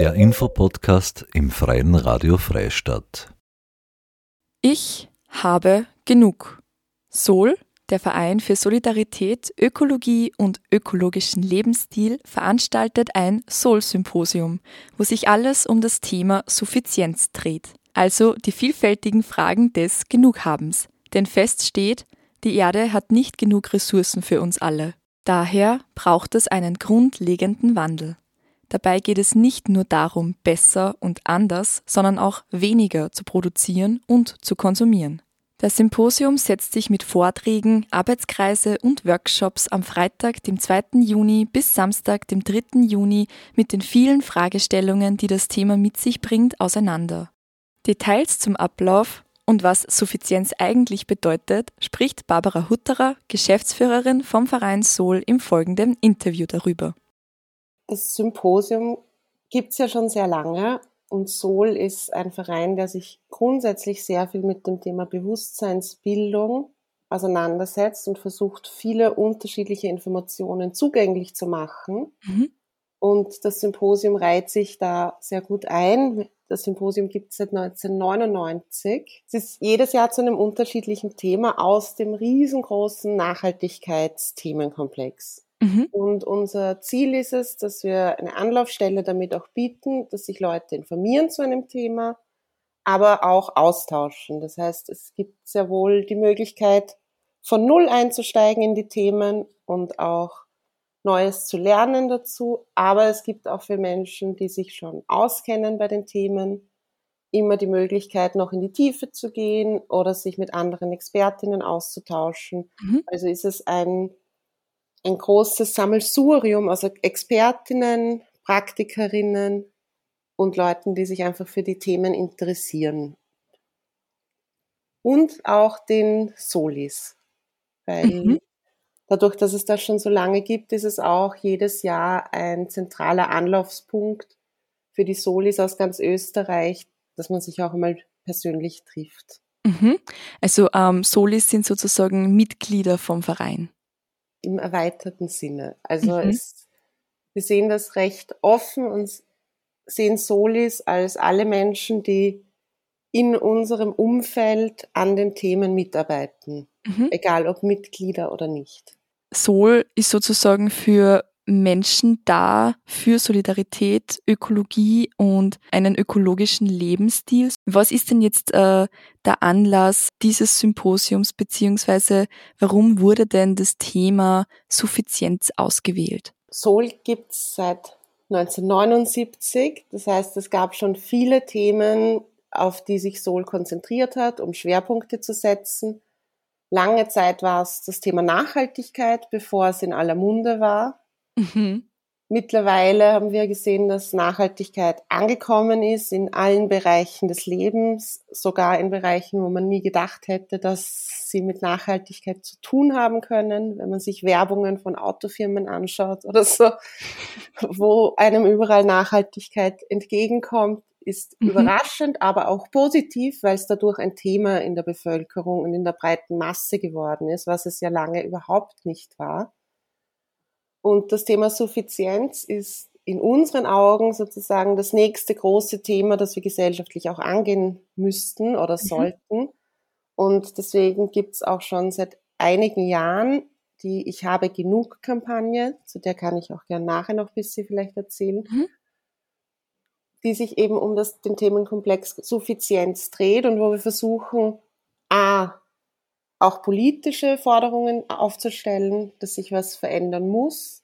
Der Infopodcast im Freien Radio Freistadt. Ich habe genug. Sol, der Verein für Solidarität, Ökologie und ökologischen Lebensstil, veranstaltet ein Sol-Symposium, wo sich alles um das Thema Suffizienz dreht. Also die vielfältigen Fragen des Genughabens. Denn fest steht, die Erde hat nicht genug Ressourcen für uns alle. Daher braucht es einen grundlegenden Wandel. Dabei geht es nicht nur darum, besser und anders, sondern auch weniger zu produzieren und zu konsumieren. Das Symposium setzt sich mit Vorträgen, Arbeitskreise und Workshops am Freitag, dem 2. Juni bis Samstag, dem 3. Juni mit den vielen Fragestellungen, die das Thema mit sich bringt, auseinander. Details zum Ablauf und was Suffizienz eigentlich bedeutet, spricht Barbara Hutterer, Geschäftsführerin vom Verein Sol, im folgenden Interview darüber. Das Symposium gibt es ja schon sehr lange und Sol ist ein Verein, der sich grundsätzlich sehr viel mit dem Thema Bewusstseinsbildung auseinandersetzt und versucht, viele unterschiedliche Informationen zugänglich zu machen. Mhm. Und das Symposium reiht sich da sehr gut ein. Das Symposium gibt es seit 1999. Es ist jedes Jahr zu einem unterschiedlichen Thema aus dem riesengroßen Nachhaltigkeitsthemenkomplex. Mhm. Und unser Ziel ist es, dass wir eine Anlaufstelle damit auch bieten, dass sich Leute informieren zu einem Thema, aber auch austauschen. Das heißt, es gibt sehr wohl die Möglichkeit, von Null einzusteigen in die Themen und auch Neues zu lernen dazu. Aber es gibt auch für Menschen, die sich schon auskennen bei den Themen, immer die Möglichkeit, noch in die Tiefe zu gehen oder sich mit anderen Expertinnen auszutauschen. Mhm. Also ist es ein, ein großes Sammelsurium, also Expertinnen, Praktikerinnen und Leuten, die sich einfach für die Themen interessieren. Und auch den Solis, weil mhm. Dadurch, dass es das schon so lange gibt, ist es auch jedes Jahr ein zentraler Anlaufspunkt für die Solis aus ganz Österreich, dass man sich auch einmal persönlich trifft. Mhm. Also ähm, Solis sind sozusagen Mitglieder vom Verein. Im erweiterten Sinne. Also mhm. es, wir sehen das recht offen und sehen Solis als alle Menschen, die in unserem Umfeld an den Themen mitarbeiten, mhm. egal ob Mitglieder oder nicht. Sol ist sozusagen für Menschen da, für Solidarität, Ökologie und einen ökologischen Lebensstil. Was ist denn jetzt äh, der Anlass dieses Symposiums, beziehungsweise warum wurde denn das Thema Suffizienz ausgewählt? Sol gibt es seit 1979. Das heißt, es gab schon viele Themen, auf die sich Sol konzentriert hat, um Schwerpunkte zu setzen. Lange Zeit war es das Thema Nachhaltigkeit, bevor es in aller Munde war. Mhm. Mittlerweile haben wir gesehen, dass Nachhaltigkeit angekommen ist in allen Bereichen des Lebens, sogar in Bereichen, wo man nie gedacht hätte, dass sie mit Nachhaltigkeit zu tun haben können. Wenn man sich Werbungen von Autofirmen anschaut oder so, wo einem überall Nachhaltigkeit entgegenkommt, ist mhm. überraschend, aber auch positiv, weil es dadurch ein Thema in der Bevölkerung und in der breiten Masse geworden ist, was es ja lange überhaupt nicht war. Und das Thema Suffizienz ist in unseren Augen sozusagen das nächste große Thema, das wir gesellschaftlich auch angehen müssten oder mhm. sollten. Und deswegen gibt es auch schon seit einigen Jahren die Ich habe genug Kampagne, zu der kann ich auch gerne nachher noch ein bisschen vielleicht erzählen, mhm die sich eben um das, den Themenkomplex Suffizienz dreht und wo wir versuchen, auch politische Forderungen aufzustellen, dass sich was verändern muss,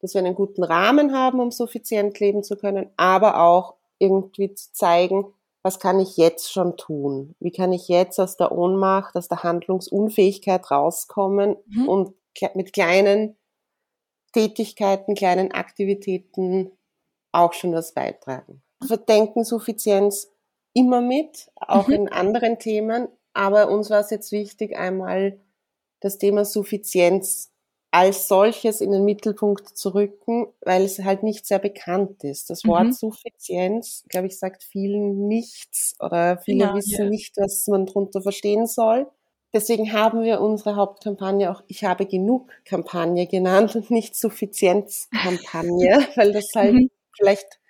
dass wir einen guten Rahmen haben, um suffizient leben zu können, aber auch irgendwie zu zeigen, was kann ich jetzt schon tun? Wie kann ich jetzt aus der Ohnmacht, aus der Handlungsunfähigkeit rauskommen mhm. und mit kleinen Tätigkeiten, kleinen Aktivitäten auch schon was beitragen verdenken Suffizienz immer mit, auch mhm. in anderen Themen. Aber uns war es jetzt wichtig, einmal das Thema Suffizienz als solches in den Mittelpunkt zu rücken, weil es halt nicht sehr bekannt ist. Das Wort mhm. Suffizienz, glaube ich, sagt vielen nichts oder viele ja, wissen ja. nicht, was man darunter verstehen soll. Deswegen haben wir unsere Hauptkampagne auch Ich habe genug Kampagne genannt und nicht Suffizienzkampagne, weil das halt mhm. vielleicht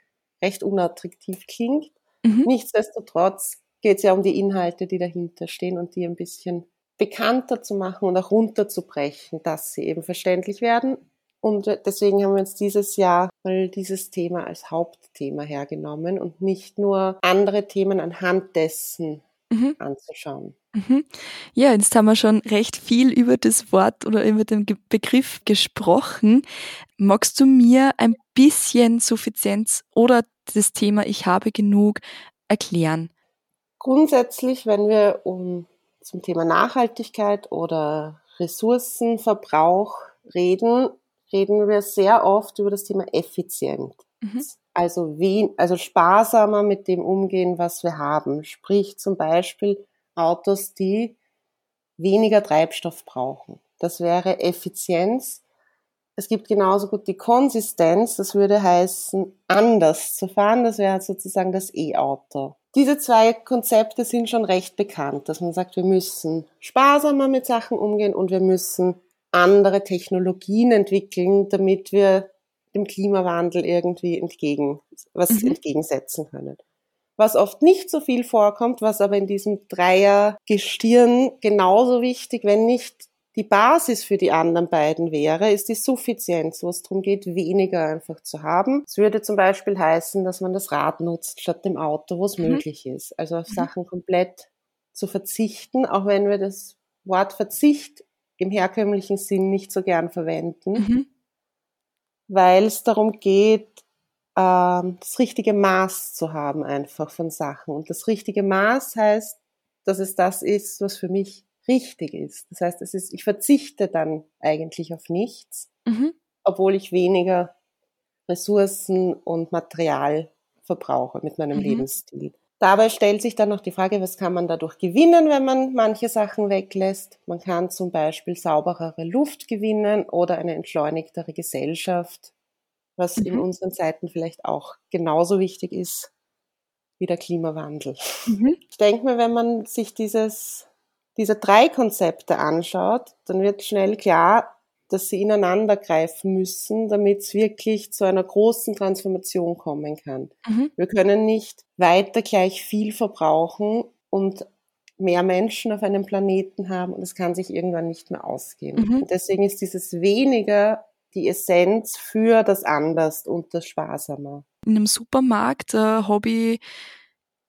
recht unattraktiv klingt. Mhm. Nichtsdestotrotz geht es ja um die Inhalte, die dahinter stehen und die ein bisschen bekannter zu machen und auch runterzubrechen, dass sie eben verständlich werden. Und deswegen haben wir uns dieses Jahr mal dieses Thema als Hauptthema hergenommen und nicht nur andere Themen anhand dessen mhm. anzuschauen. Mhm. Ja, jetzt haben wir schon recht viel über das Wort oder über den Begriff gesprochen. Magst du mir ein bisschen Suffizienz oder das Thema Ich habe genug erklären? Grundsätzlich, wenn wir um zum Thema Nachhaltigkeit oder Ressourcenverbrauch reden, reden wir sehr oft über das Thema effizient. Mhm. Also wie, also sparsamer mit dem umgehen, was wir haben. Sprich zum Beispiel Autos, die weniger Treibstoff brauchen. Das wäre Effizienz. Es gibt genauso gut die Konsistenz, das würde heißen, anders zu fahren, das wäre sozusagen das E-Auto. Diese zwei Konzepte sind schon recht bekannt, dass man sagt, wir müssen sparsamer mit Sachen umgehen und wir müssen andere Technologien entwickeln, damit wir dem Klimawandel irgendwie entgegen, was mhm. entgegensetzen können. Was oft nicht so viel vorkommt, was aber in diesem Dreiergestirn genauso wichtig, wenn nicht die Basis für die anderen beiden wäre, ist die Suffizienz, wo es darum geht, weniger einfach zu haben. Es würde zum Beispiel heißen, dass man das Rad nutzt statt dem Auto, wo es mhm. möglich ist. Also auf mhm. Sachen komplett zu verzichten, auch wenn wir das Wort Verzicht im herkömmlichen Sinn nicht so gern verwenden, mhm. weil es darum geht, ähm, das richtige Maß zu haben einfach von Sachen. Und das richtige Maß heißt, dass es das ist, was für mich richtig ist. Das heißt, es ist, ich verzichte dann eigentlich auf nichts, mhm. obwohl ich weniger Ressourcen und Material verbrauche mit meinem mhm. Lebensstil. Dabei stellt sich dann noch die Frage, was kann man dadurch gewinnen, wenn man manche Sachen weglässt? Man kann zum Beispiel sauberere Luft gewinnen oder eine entschleunigtere Gesellschaft, was mhm. in unseren Zeiten vielleicht auch genauso wichtig ist wie der Klimawandel. Mhm. Ich denke mir, wenn man sich dieses diese drei Konzepte anschaut, dann wird schnell klar, dass sie ineinander greifen müssen, damit es wirklich zu einer großen Transformation kommen kann. Mhm. Wir können nicht weiter gleich viel verbrauchen und mehr Menschen auf einem Planeten haben und es kann sich irgendwann nicht mehr ausgehen. Mhm. Und deswegen ist dieses weniger die Essenz für das Anders und das Sparsamer. In einem Supermarkt äh, habe ich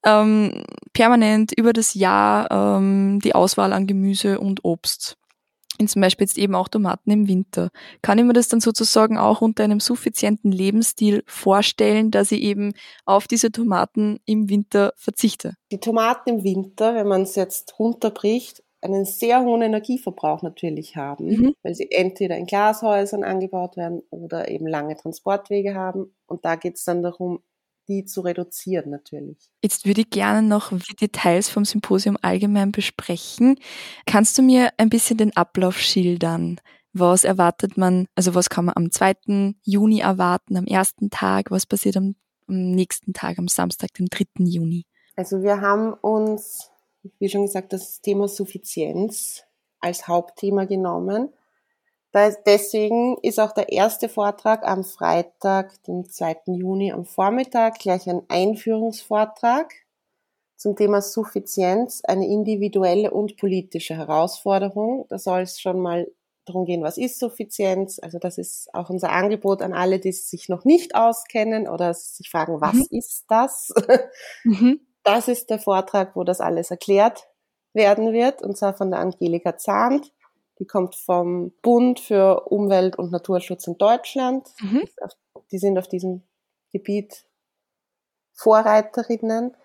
ähm, permanent über das Jahr ähm, die Auswahl an Gemüse und Obst. In zum Beispiel jetzt eben auch Tomaten im Winter. Kann ich mir das dann sozusagen auch unter einem suffizienten Lebensstil vorstellen, dass ich eben auf diese Tomaten im Winter verzichte? Die Tomaten im Winter, wenn man es jetzt runterbricht, einen sehr hohen Energieverbrauch natürlich haben, mhm. weil sie entweder in Glashäusern angebaut werden oder eben lange Transportwege haben. Und da geht es dann darum, die zu reduzieren natürlich. Jetzt würde ich gerne noch die Details vom Symposium allgemein besprechen. Kannst du mir ein bisschen den Ablauf schildern? Was erwartet man, also was kann man am 2. Juni erwarten, am ersten Tag? Was passiert am, am nächsten Tag, am Samstag, dem 3. Juni? Also wir haben uns, wie schon gesagt, das Thema Suffizienz als Hauptthema genommen deswegen ist auch der erste Vortrag am Freitag, den 2. Juni am Vormittag, gleich ein Einführungsvortrag zum Thema Suffizienz, eine individuelle und politische Herausforderung. Da soll es schon mal darum gehen, was ist Suffizienz? Also das ist auch unser Angebot an alle, die sich noch nicht auskennen oder sich fragen, was mhm. ist das? Mhm. Das ist der Vortrag, wo das alles erklärt werden wird, und zwar von der Angelika Zahnt. Die kommt vom Bund für Umwelt- und Naturschutz in Deutschland. Mhm. Die sind auf diesem Gebiet Vorreiterinnen.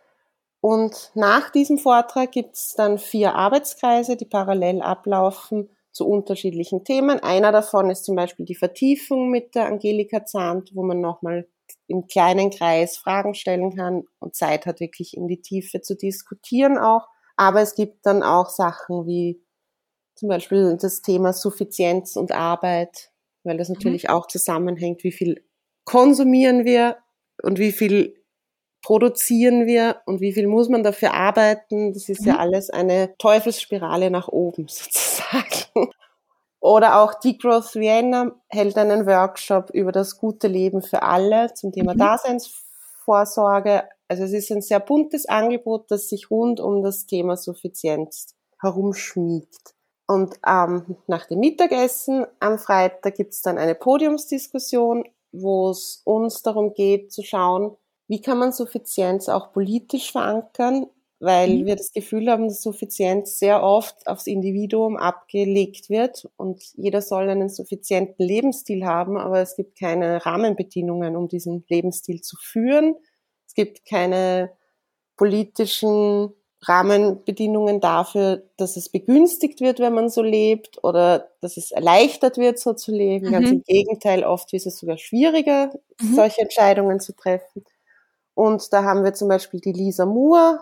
Und nach diesem Vortrag gibt es dann vier Arbeitskreise, die parallel ablaufen zu unterschiedlichen Themen. Einer davon ist zum Beispiel die Vertiefung mit der Angelika Zahnt, wo man nochmal im kleinen Kreis Fragen stellen kann und Zeit hat, wirklich in die Tiefe zu diskutieren auch. Aber es gibt dann auch Sachen wie zum Beispiel das Thema Suffizienz und Arbeit, weil das mhm. natürlich mhm. auch zusammenhängt, wie viel konsumieren wir und wie viel produzieren wir und wie viel muss man dafür arbeiten. Das ist mhm. ja alles eine Teufelsspirale nach oben sozusagen. Oder auch Degrowth Vienna hält einen Workshop über das gute Leben für alle zum Thema mhm. Altersvorsorge. Also es ist ein sehr buntes Angebot, das sich rund um das Thema Suffizienz herumschmiegt. Und ähm, nach dem Mittagessen am Freitag gibt es dann eine Podiumsdiskussion, wo es uns darum geht zu schauen, wie kann man Suffizienz auch politisch verankern, weil mhm. wir das Gefühl haben, dass Suffizienz sehr oft aufs Individuum abgelegt wird und jeder soll einen suffizienten Lebensstil haben, aber es gibt keine Rahmenbedingungen, um diesen Lebensstil zu führen. Es gibt keine politischen Rahmenbedingungen dafür, dass es begünstigt wird, wenn man so lebt oder dass es erleichtert wird, so zu leben. Mhm. Ganz im Gegenteil, oft ist es sogar schwieriger, mhm. solche Entscheidungen zu treffen. Und da haben wir zum Beispiel die Lisa Moore,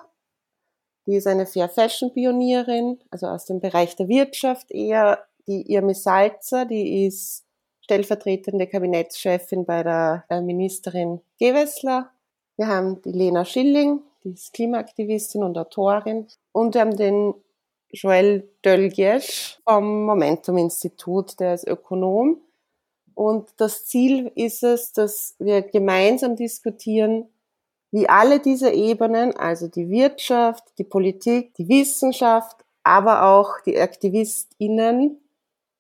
die ist eine Fair Fashion Pionierin, also aus dem Bereich der Wirtschaft eher. Die Irmi Salzer, die ist stellvertretende Kabinettschefin bei der Ministerin Gewessler. Wir haben die Lena Schilling, die ist Klimaaktivistin und Autorin. Und wir haben den Joel Dölgiesch vom Momentum-Institut, der ist Ökonom. Und das Ziel ist es, dass wir gemeinsam diskutieren, wie alle diese Ebenen, also die Wirtschaft, die Politik, die Wissenschaft, aber auch die AktivistInnen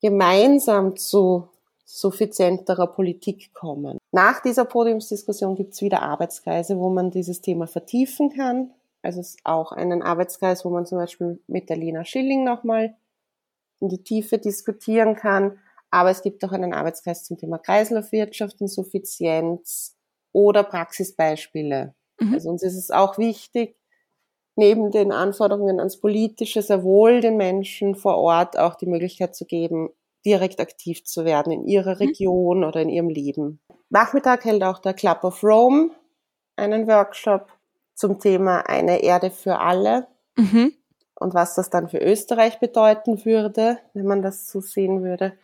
gemeinsam zu suffizienterer Politik kommen. Nach dieser Podiumsdiskussion gibt es wieder Arbeitskreise, wo man dieses Thema vertiefen kann. Also es ist auch einen Arbeitskreis, wo man zum Beispiel mit der Lena Schilling nochmal in die Tiefe diskutieren kann. Aber es gibt auch einen Arbeitskreis zum Thema Kreislaufwirtschaft und Suffizienz oder Praxisbeispiele. Mhm. Also uns ist es auch wichtig, neben den Anforderungen ans Politische sehr wohl den Menschen vor Ort auch die Möglichkeit zu geben, direkt aktiv zu werden in ihrer mhm. Region mhm. oder in ihrem Leben. Nachmittag hält auch der Club of Rome einen Workshop zum Thema eine Erde für alle mhm. und was das dann für Österreich bedeuten würde, wenn man das so sehen würde.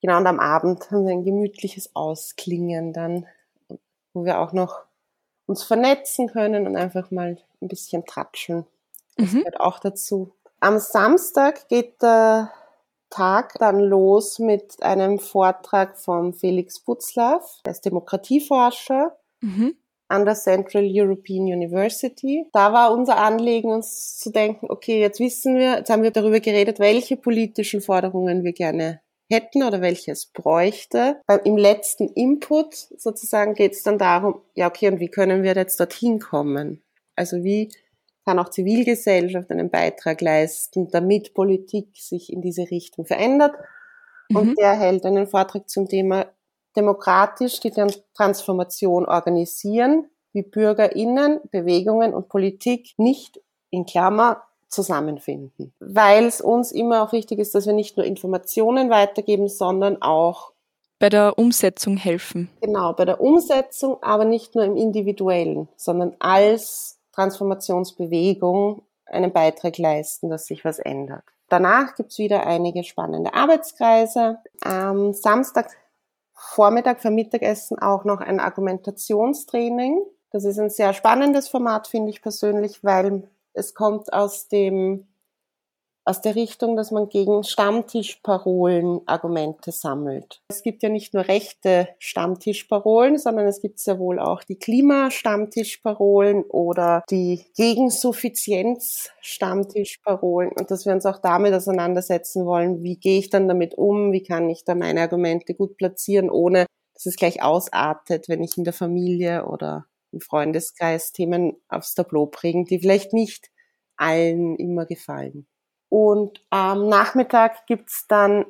Genau, und am Abend haben wir ein gemütliches Ausklingen dann, wo wir auch noch uns vernetzen können und einfach mal ein bisschen tratschen. Das mhm. gehört auch dazu. Am Samstag geht der Tag dann los mit einem Vortrag von Felix Butzlaff, der ist Demokratieforscher mhm. an der Central European University. Da war unser Anliegen, uns zu denken, okay, jetzt wissen wir, jetzt haben wir darüber geredet, welche politischen Forderungen wir gerne hätten oder welche es bräuchte. Im letzten Input sozusagen geht es dann darum, ja okay, und wie können wir jetzt dorthin kommen? Also wie kann auch Zivilgesellschaft einen Beitrag leisten, damit Politik sich in diese Richtung verändert. Und mhm. der hält einen Vortrag zum Thema demokratisch die Transformation organisieren, wie BürgerInnen, Bewegungen und Politik nicht in Klammer zusammenfinden. Weil es uns immer auch wichtig ist, dass wir nicht nur Informationen weitergeben, sondern auch bei der Umsetzung helfen. Genau, bei der Umsetzung, aber nicht nur im Individuellen, sondern als Transformationsbewegung einen Beitrag leisten, dass sich was ändert. Danach gibt's wieder einige spannende Arbeitskreise. Am Samstag Vormittag für Mittagessen auch noch ein Argumentationstraining. Das ist ein sehr spannendes Format, finde ich persönlich, weil es kommt aus dem aus der Richtung, dass man gegen Stammtischparolen Argumente sammelt. Es gibt ja nicht nur rechte Stammtischparolen, sondern es gibt sehr wohl auch die Klimastammtischparolen oder die Gegensuffizienz-Stammtischparolen und dass wir uns auch damit auseinandersetzen wollen, wie gehe ich dann damit um, wie kann ich da meine Argumente gut platzieren, ohne dass es gleich ausartet, wenn ich in der Familie oder im Freundeskreis Themen aufs Tableau bringe, die vielleicht nicht allen immer gefallen. Und am Nachmittag gibt's dann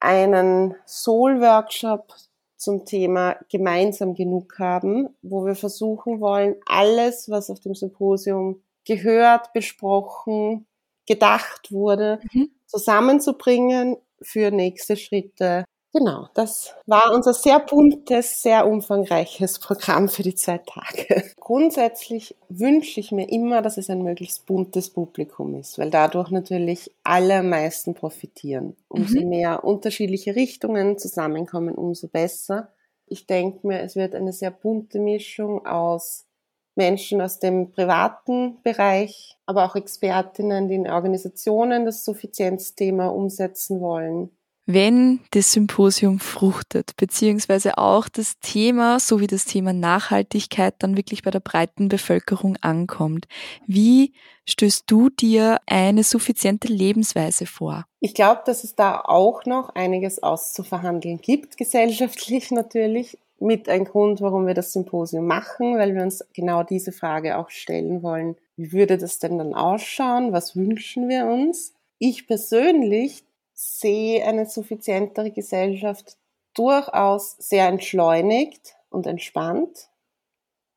einen Soul-Workshop zum Thema gemeinsam genug haben, wo wir versuchen wollen, alles, was auf dem Symposium gehört, besprochen, gedacht wurde, mhm. zusammenzubringen für nächste Schritte Genau, das war unser sehr buntes, sehr umfangreiches Programm für die zwei Tage. Grundsätzlich wünsche ich mir immer, dass es ein möglichst buntes Publikum ist, weil dadurch natürlich alle am meisten profitieren. Umso mhm. mehr unterschiedliche Richtungen zusammenkommen, umso besser. Ich denke mir, es wird eine sehr bunte Mischung aus Menschen aus dem privaten Bereich, aber auch Expertinnen, die in Organisationen das Suffizienzthema umsetzen wollen wenn das Symposium fruchtet, beziehungsweise auch das Thema sowie das Thema Nachhaltigkeit dann wirklich bei der breiten Bevölkerung ankommt. Wie stößt du dir eine suffiziente Lebensweise vor? Ich glaube, dass es da auch noch einiges auszuverhandeln gibt, gesellschaftlich natürlich. Mit ein Grund, warum wir das Symposium machen, weil wir uns genau diese Frage auch stellen wollen. Wie würde das denn dann ausschauen? Was wünschen wir uns? Ich persönlich sehe eine suffizientere Gesellschaft durchaus sehr entschleunigt und entspannt,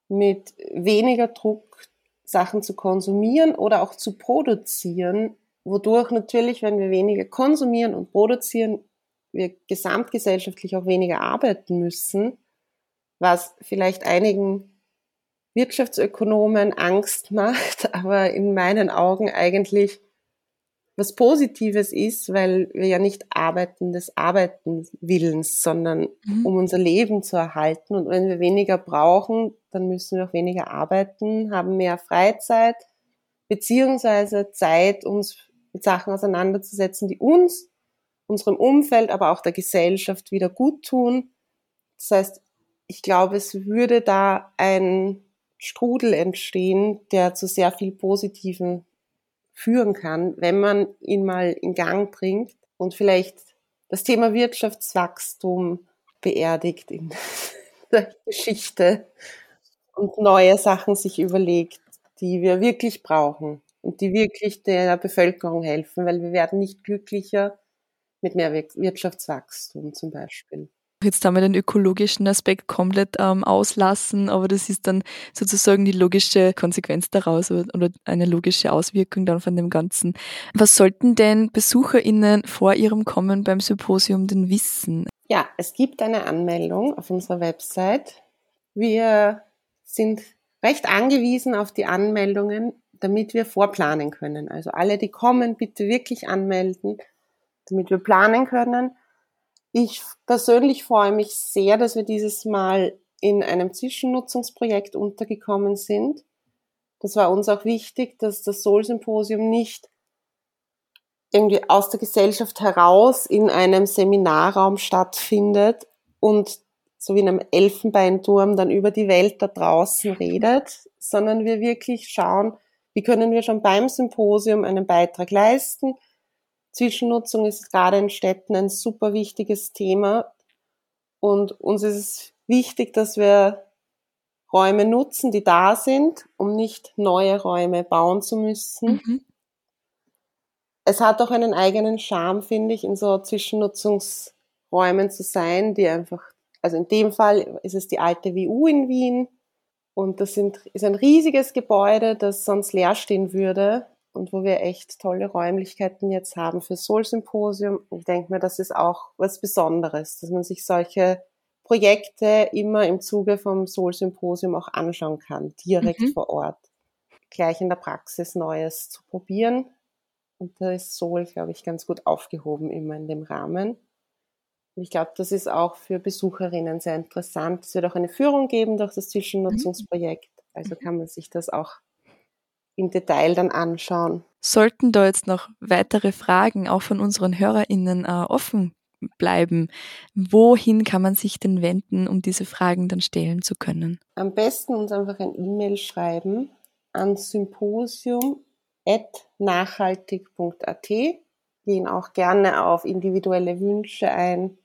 mit weniger Druck Sachen zu konsumieren oder auch zu produzieren, wodurch natürlich, wenn wir weniger konsumieren und produzieren, wir gesamtgesellschaftlich auch weniger arbeiten müssen, was vielleicht einigen Wirtschaftsökonomen Angst macht, aber in meinen Augen eigentlich was Positives ist, weil wir ja nicht arbeiten des Arbeiten Willens, sondern mhm. um unser Leben zu erhalten. Und wenn wir weniger brauchen, dann müssen wir auch weniger arbeiten, haben mehr Freizeit, beziehungsweise Zeit, uns mit Sachen auseinanderzusetzen, die uns, unserem Umfeld, aber auch der Gesellschaft wieder gut tun. Das heißt, ich glaube, es würde da ein Strudel entstehen, der zu sehr viel positiven führen kann, wenn man ihn mal in Gang bringt und vielleicht das Thema Wirtschaftswachstum beerdigt in der Geschichte und neue Sachen sich überlegt, die wir wirklich brauchen und die wirklich der Bevölkerung helfen, weil wir werden nicht glücklicher mit mehr Wirtschaftswachstum zum Beispiel. Jetzt haben wir den ökologischen Aspekt komplett ähm, auslassen, aber das ist dann sozusagen die logische Konsequenz daraus oder eine logische Auswirkung dann von dem Ganzen. Was sollten denn BesucherInnen vor ihrem Kommen beim Symposium denn wissen? Ja, es gibt eine Anmeldung auf unserer Website. Wir sind recht angewiesen auf die Anmeldungen, damit wir vorplanen können. Also alle, die kommen, bitte wirklich anmelden, damit wir planen können. Ich persönlich freue mich sehr, dass wir dieses Mal in einem Zwischennutzungsprojekt untergekommen sind. Das war uns auch wichtig, dass das Soul-Symposium nicht irgendwie aus der Gesellschaft heraus in einem Seminarraum stattfindet und so wie in einem Elfenbeinturm dann über die Welt da draußen redet, sondern wir wirklich schauen, wie können wir schon beim Symposium einen Beitrag leisten, Zwischennutzung ist gerade in Städten ein super wichtiges Thema. Und uns ist es wichtig, dass wir Räume nutzen, die da sind, um nicht neue Räume bauen zu müssen. Mhm. Es hat auch einen eigenen Charme, finde ich, in so Zwischennutzungsräumen zu sein, die einfach, also in dem Fall ist es die alte WU in Wien und das sind, ist ein riesiges Gebäude, das sonst leer stehen würde und wo wir echt tolle Räumlichkeiten jetzt haben für Soul Symposium. Ich denke mir, das ist auch was Besonderes, dass man sich solche Projekte immer im Zuge vom Soul Symposium auch anschauen kann, direkt mhm. vor Ort. Gleich in der Praxis Neues zu probieren. Und da ist Soul, glaube ich, ganz gut aufgehoben immer in dem Rahmen. Und ich glaube, das ist auch für Besucherinnen sehr interessant. Es wird auch eine Führung geben durch das Zwischennutzungsprojekt. Also kann man sich das auch im Detail dann anschauen. Sollten da jetzt noch weitere Fragen auch von unseren HörerInnen äh, offen bleiben, wohin kann man sich denn wenden, um diese Fragen dann stellen zu können? Am besten uns einfach ein E-Mail schreiben an symposium.nachhaltig.at. Gehen auch gerne auf individuelle Wünsche ein.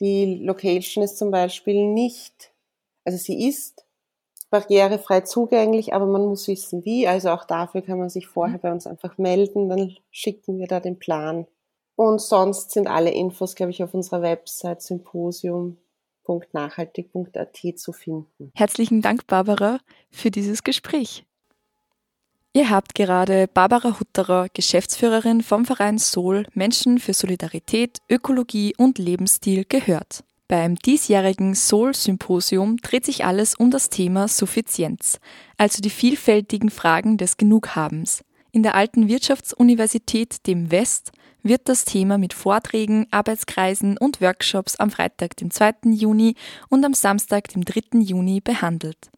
Die Location ist zum Beispiel nicht, also sie ist barrierefrei zugänglich, aber man muss wissen, wie. Also auch dafür kann man sich vorher mhm. bei uns einfach melden, dann schicken wir da den Plan. Und sonst sind alle Infos, glaube ich, auf unserer Website symposium.nachhaltig.at zu finden. Herzlichen Dank, Barbara, für dieses Gespräch. Ihr habt gerade Barbara Hutterer, Geschäftsführerin vom Verein Sol Menschen für Solidarität, Ökologie und Lebensstil gehört. Beim diesjährigen Soul-Symposium dreht sich alles um das Thema Suffizienz, also die vielfältigen Fragen des Genughabens. In der Alten Wirtschaftsuniversität, dem West, wird das Thema mit Vorträgen, Arbeitskreisen und Workshops am Freitag, dem 2. Juni und am Samstag, dem 3. Juni behandelt.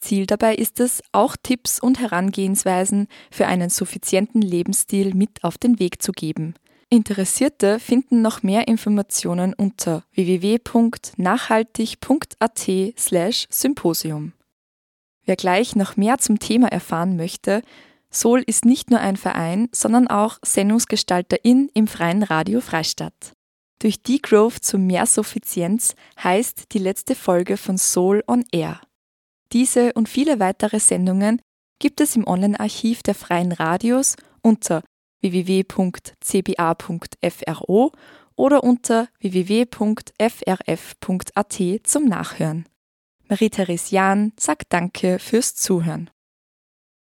Ziel dabei ist es, auch Tipps und Herangehensweisen für einen suffizienten Lebensstil mit auf den Weg zu geben. Interessierte finden noch mehr Informationen unter www.nachhaltig.at/symposium. Wer gleich noch mehr zum Thema erfahren möchte, Sol ist nicht nur ein Verein, sondern auch Sendungsgestalterin im Freien Radio Freistadt. Durch Degrowth zu mehr Suffizienz heißt die letzte Folge von Soul on Air. Diese und viele weitere Sendungen gibt es im Online-Archiv der Freien Radios unter www.cba.fro oder unter www.frf.at zum Nachhören. Marie-Therese Jahn sagt Danke fürs Zuhören.